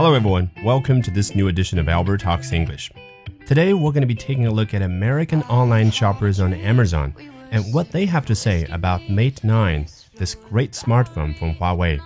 Hello, everyone. Welcome to this new edition of Albert Talks English. Today, we're going to be taking a look at American online shoppers on Amazon and what they have to say about Mate 9, this great smartphone from Huawei.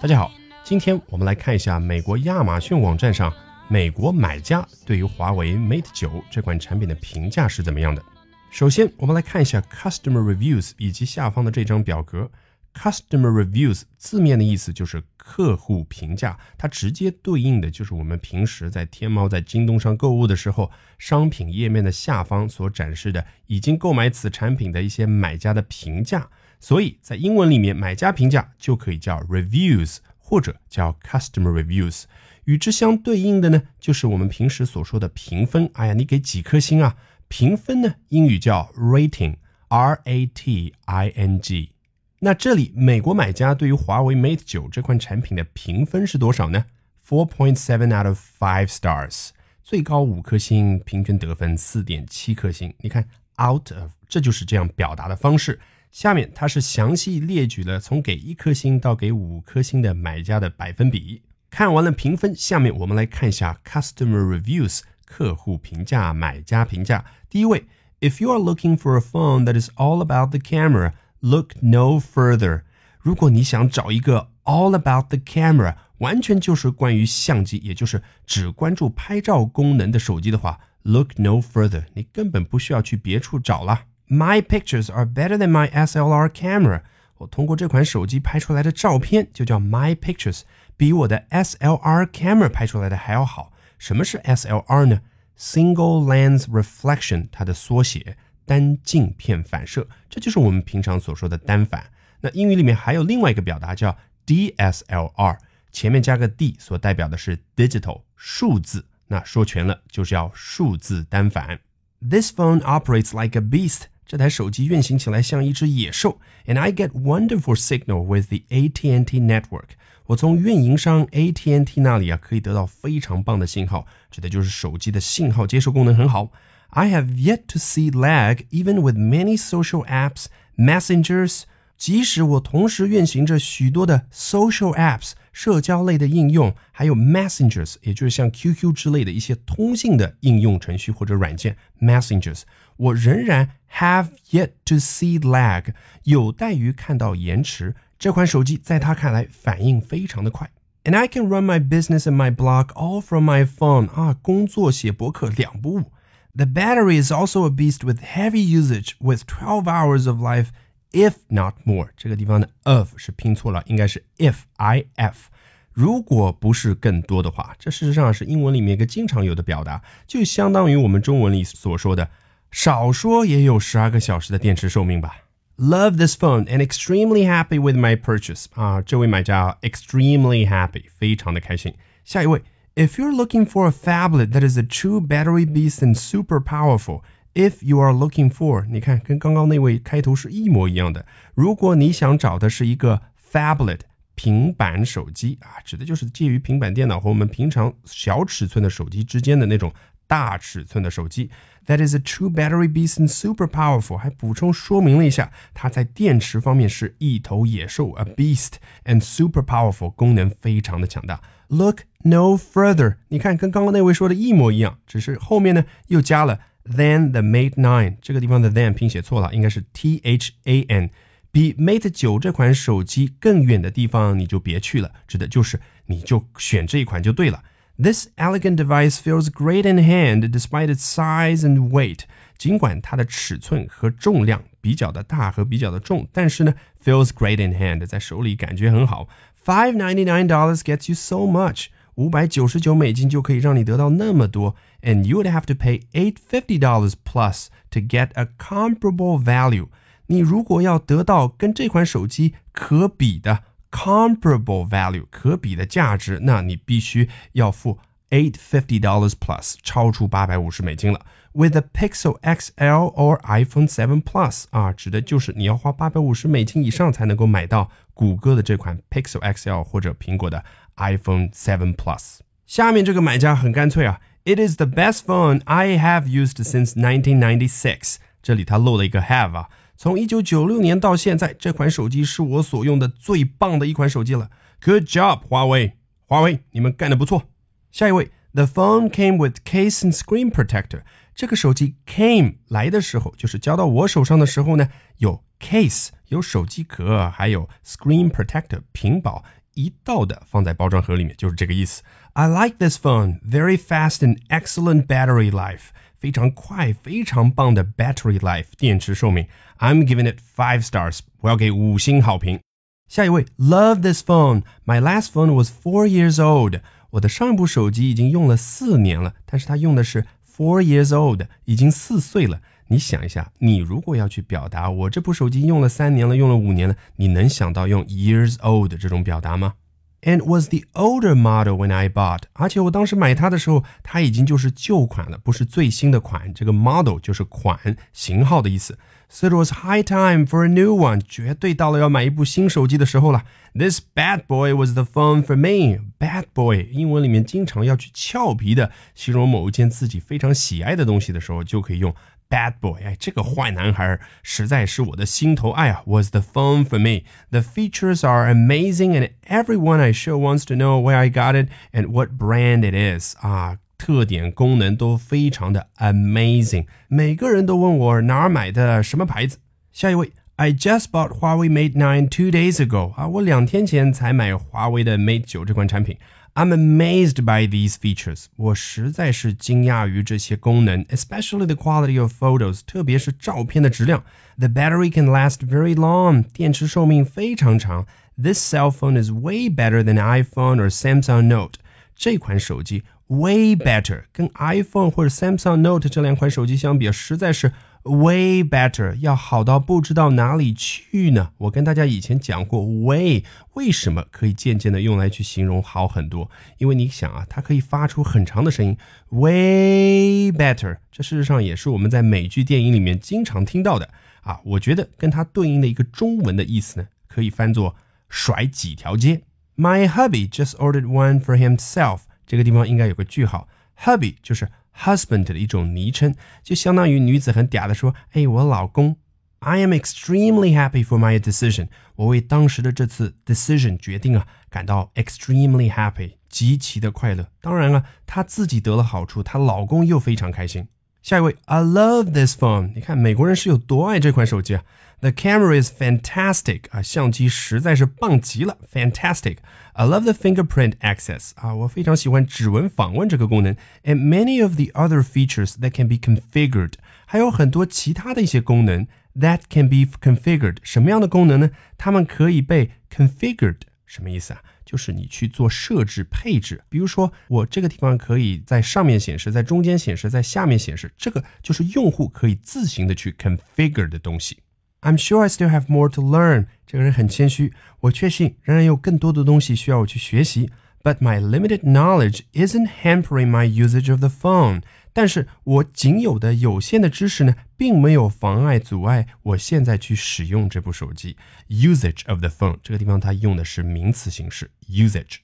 大家好，今天我们来看一下美国亚马逊网站上美国买家对于华为 Mate 9这款产品的评价是怎么样的。首先，我们来看一下 Customer Reviews 以及下方的这张表格。 Customer reviews 字面的意思就是客户评价，它直接对应的就是我们平时在天猫、在京东上购物的时候，商品页面的下方所展示的已经购买此产品的一些买家的评价。所以在英文里面，买家评价就可以叫 reviews 或者叫 customer reviews。与之相对应的呢，就是我们平时所说的评分。哎呀，你给几颗星啊？评分呢，英语叫 rating，r a t i n g。那这里美国买家对于华为 Mate 九这款产品的评分是多少呢？Four point seven out of five stars，最高五颗星，平均得分四点七颗星。你看，out of 这就是这样表达的方式。下面它是详细列举了从给一颗星到给五颗星的买家的百分比。看完了评分，下面我们来看一下 customer reviews 客户评价、买家评价。第一位，If you are looking for a phone that is all about the camera。Look no further。如果你想找一个 all about the camera，完全就是关于相机，也就是只关注拍照功能的手机的话，look no further。你根本不需要去别处找了。My pictures are better than my SLR camera。我通过这款手机拍出来的照片就叫 my pictures，比我的 SLR camera 拍出来的还要好。什么是 SLR 呢？Single lens reflection，它的缩写。 单镜片反射，这就是我们平常所说的单反。那英语里面还有另外一个表达叫 DSLR，前面加个 D，所代表的是 digital 数字。那说全了就是要数字单反。This phone operates like a beast。这台手机运行起来像一只野兽。And I get wonderful signal with the AT&T network。我从运营商 AT&T 那里啊可以得到非常棒的信号，指的就是手机的信号接收功能很好。I have yet to see lag even with many social apps, messengers. 即使我同时运行着许多的 social apps 社交类的应用，还有 messengers，也就是像 QQ 之类的一些通信的应用程序或者软件 messengers，我仍然 have yet to see lag，有待于看到延迟。这款手机在他看来反应非常的快。And I can run my business and my blog all from my phone 啊，工作写博客两不误。 the battery is also a beast with heavy usage, with 12 hours of life, if not more. 这个地方的 of 是拼错了，应该是 if i f。如果不是更多的话，这事实上是英文里面一个经常有的表达，就相当于我们中文里所说的“少说也有十二个小时的电池寿命吧”。Love this phone and extremely happy with my purchase 啊，这位买家 extremely happy，非常的开心。下一位。 if you're looking for a phablet that is a true battery beast and super powerful, if you are looking for，你看跟刚刚那位开头是一模一样的。如果你想找的是一个 phablet 平板手机啊，指的就是介于平板电脑和我们平常小尺寸的手机之间的那种大尺寸的手机。That is a true battery beast and super powerful。还补充说明了一下，它在电池方面是一头野兽，a beast and super powerful，功能非常的强大。 Look no further，你看跟刚刚那位说的一模一样，只是后面呢又加了 than the Mate 9，这个地方的 than 拼写错了，应该是 T H A N。比 Mate 9这款手机更远的地方你就别去了，指的就是你就选这一款就对了。This elegant device feels great in hand despite its size and weight。尽管它的尺寸和重量比较的大和比较的重，但是呢，feels great in hand，在手里感觉很好。Five ninety nine dollars gets you so much，五百九十九美金就可以让你得到那么多，and you would have to pay eight fifty dollars plus to get a comparable value。你如果要得到跟这款手机可比的 comparable value 可比的价值，那你必须要付 eight fifty dollars plus，超出八百五十美金了。With a Pixel XL or iPhone 7 Plus 啊，指的就是你要花八百五十美金以上才能够买到 谷歌的这款 Pixel XL 或者苹果的 iPhone 7 Plus。下面这个买家很干脆啊，It is the best phone I have used since 1996。这里他漏了一个 have 啊，从一九九六年到现在，这款手机是我所用的最棒的一款手机了。Good job，华为，华为，你们干得不错。 下一位，The phone came with case and screen protector。这个手机 came 来的时候，就是交到我手上的时候呢，有 case 有手机壳，还有 screen protector 屏保一道的放在包装盒里面，就是这个意思。I like this phone, very fast and excellent battery life，非常快，非常棒的 battery life 电池寿命。I'm giving it five stars，我要给五星好评。下一位，Love this phone. My last phone was four years old. 我的上一部手机已经用了四年了，但是它用的是 four years old，已经四岁了。 你想一下，你如果要去表达我这部手机用了三年了，用了五年了，你能想到用 years old 这种表达吗？And was the older model when I bought，而且我当时买它的时候，它已经就是旧款了，不是最新的款。这个 model 就是款型号的意思。So it was high time for a new one，绝对到了要买一部新手机的时候了。This bad boy was the phone for me. Bad boy，英文里面经常要去俏皮的形容某一件自己非常喜爱的东西的时候，就可以用 bad boy。哎，这个坏男孩实在是我的心头爱啊！Was the phone for me? The features are amazing, and everyone I show wants to know where I got it and what brand it is. 啊。特点功能都非常的 amazing，每个人都问我哪儿买的什么牌子。下一位，I just bought Huawei Mate 9 two days ago 啊，我两天前才买华为的 Mate 9这款产品。 I'm amazed by these features，我实在是惊讶于这些功能，especially the quality of photos，特别是照片的质量。The battery can last very long，电池寿命非常长。This cell phone is way better than iPhone or Samsung Note，这款手机 way better，跟 iPhone 或者 Samsung Note 这两款手机相比，实在是 way better，要好到不知道哪里去呢。我跟大家以前讲过，way 为什么可以渐渐的用来去形容好很多？因为你想啊，它可以发出很长的声音，way better。这事实上也是我们在美剧、电影里面经常听到的啊。我觉得跟它对应的一个中文的意思呢，可以翻作甩几条街。My hubby just ordered one for himself. 这个地方应该有个句号，hubby 就是 husband 的一种昵称，就相当于女子很嗲的说：“哎，我老公。” I am extremely happy for my decision。我为当时的这次 decision 决定啊感到 extremely happy，极其的快乐。当然了，她自己得了好处，她老公又非常开心。下一位，I love this phone。你看美国人是有多爱这款手机啊？The camera is fantastic 啊，相机实在是棒极了，fantastic。I love the fingerprint access 啊，我非常喜欢指纹访问这个功能。And many of the other features that can be configured，还有很多其他的一些功能 that can be configured。什么样的功能呢？它们可以被 configured，什么意思啊？ 就是你去做设置配置，比如说我这个地方可以在上面显示，在中间显示，在下面显示，这个就是用户可以自行的去 configure 的东西。I'm sure I still have more to learn。这个人很谦虚，我确信仍然有更多的东西需要我去学习。But my limited knowledge isn't hampering my usage of the phone。但是我仅有的有限的知识呢，并没有妨碍、阻碍我现在去使用这部手机。Usage of the phone 这个地方它用的是名词形式 usage。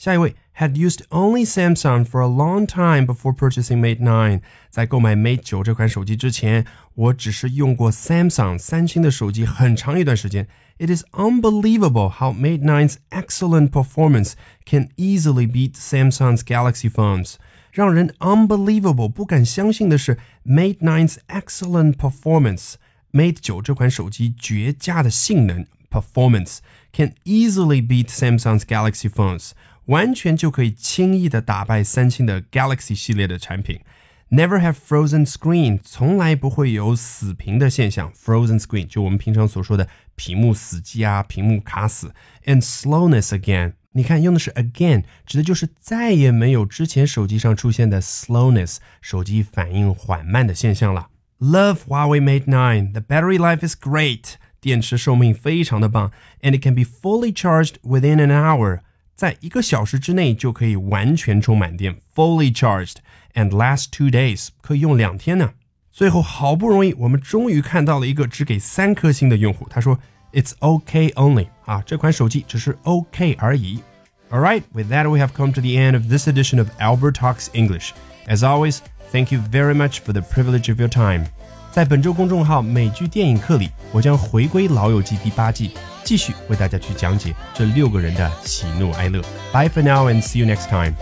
下一位 had used only Samsung for a long time before purchasing Mate 9。在购买 Mate 9这款手机之前，我只是用过 Samsung 三星的手机很长一段时间。It is unbelievable how Mate 9's excellent performance can easily beat Samsung's Galaxy phones. 让人 unbelievable 不敢相信的是，Mate 9's excellent performance。Mate 9这款手机绝佳的性能 performance can easily beat Samsung's Galaxy phones， 完全就可以轻易的打败三星的 Galaxy 系列的产品。Never have frozen screen，从来不会有死屏的现象。Frozen screen 就我们平常所说的屏幕死机啊，屏幕卡死。And slowness again，你看用的是 again，指的就是再也没有之前手机上出现的 slowness，手机反应缓慢的现象了。Love Huawei Mate 9, the battery life is great，电池寿命非常的棒，and it can be fully charged within an hour， 在一个小时之内就可以完全充满电，fully charged and last two days，可以用两天呢。最后好不容易，我们终于看到了一个只给三颗星的用户，他说。It's okay only 啊，这款手机只是 OK 而已。Alright, with that we have come to the end of this edition of Albert Talks English. As always, Thank you very much for the privilege of your time. 在本周公众号美剧电影课里，我将回归《老友记》第八季，继续为大家去讲解这六个人的喜怒哀乐。Bye for now and see you next time.